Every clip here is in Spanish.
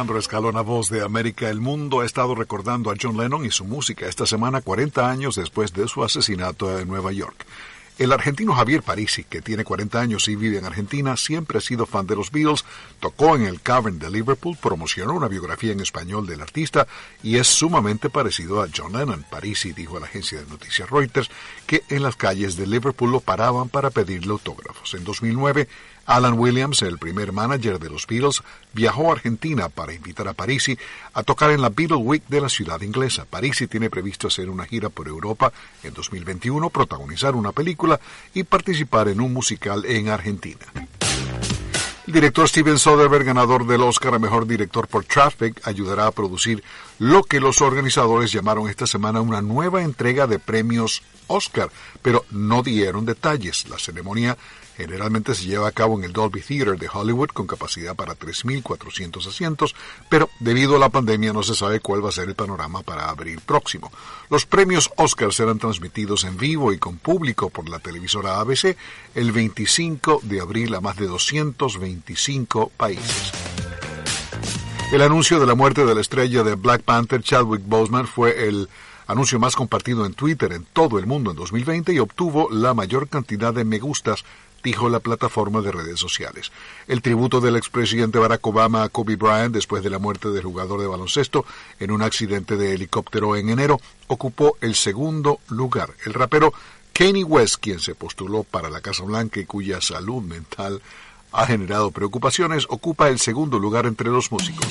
Alejandro Escalona, voz de América. El mundo ha estado recordando a John Lennon y su música esta semana, 40 años después de su asesinato en Nueva York. El argentino Javier Parisi, que tiene 40 años y vive en Argentina, siempre ha sido fan de los Beatles, tocó en el Cavern de Liverpool, promocionó una biografía en español del artista y es sumamente parecido a John Lennon. Parisi dijo a la agencia de noticias Reuters que en las calles de Liverpool lo paraban para pedirle autógrafos. En 2009, Alan Williams, el primer manager de los Beatles, viajó a Argentina para invitar a Parisi a tocar en la Beatle Week de la ciudad inglesa. Parisi tiene previsto hacer una gira por Europa en 2021, protagonizar una película y participar en un musical en Argentina. El director Steven Soderbergh, ganador del Oscar a Mejor Director por Traffic, ayudará a producir lo que los organizadores llamaron esta semana una nueva entrega de premios Oscar, pero no dieron detalles. La ceremonia Generalmente se lleva a cabo en el Dolby Theater de Hollywood con capacidad para 3.400 asientos, pero debido a la pandemia no se sabe cuál va a ser el panorama para abril próximo. Los premios Oscar serán transmitidos en vivo y con público por la televisora ABC el 25 de abril a más de 225 países. El anuncio de la muerte de la estrella de Black Panther Chadwick Boseman fue el anuncio más compartido en Twitter en todo el mundo en 2020 y obtuvo la mayor cantidad de me gustas dijo la plataforma de redes sociales. El tributo del expresidente Barack Obama a Kobe Bryant después de la muerte del jugador de baloncesto en un accidente de helicóptero en enero ocupó el segundo lugar. El rapero Kanye West, quien se postuló para la Casa Blanca y cuya salud mental ha generado preocupaciones, ocupa el segundo lugar entre los músicos.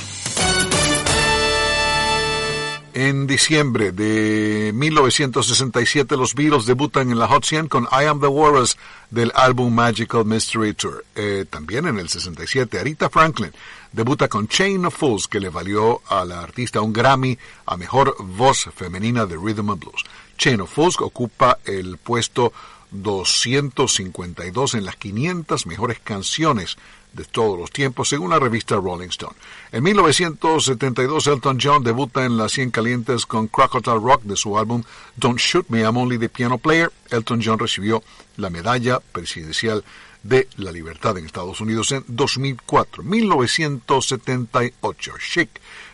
En diciembre de 1967 los Beatles debutan en la Hot 100 con I Am the Walrus del álbum Magical Mystery Tour. Eh, también en el 67 Arita Franklin debuta con Chain of Fools que le valió a la artista un Grammy a Mejor Voz Femenina de Rhythm and Blues. Chain of Fools ocupa el puesto 252 en las 500 mejores canciones de todos los tiempos, según la revista Rolling Stone. En 1972, Elton John debuta en las 100 calientes con Crocodile Rock de su álbum Don't Shoot Me, I'm Only the Piano Player. Elton John recibió la medalla presidencial de la libertad en Estados Unidos en 2004. 1978, Chic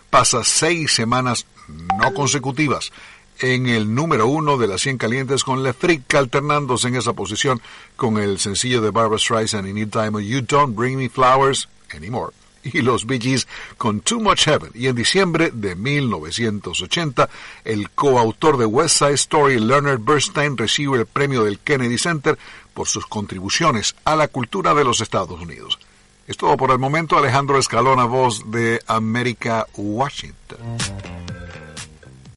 pasa seis semanas no consecutivas en el número uno de las 100 calientes con Le Freak alternándose en esa posición con el sencillo de Barbara Streisand y Neil Diamond You Don't Bring Me Flowers Anymore y los Bee Gees con Too Much Heaven. Y en diciembre de 1980, el coautor de West Side Story, Leonard Bernstein, recibe el premio del Kennedy Center por sus contribuciones a la cultura de los Estados Unidos. Es todo por el momento. Alejandro Escalona, voz de América, Washington.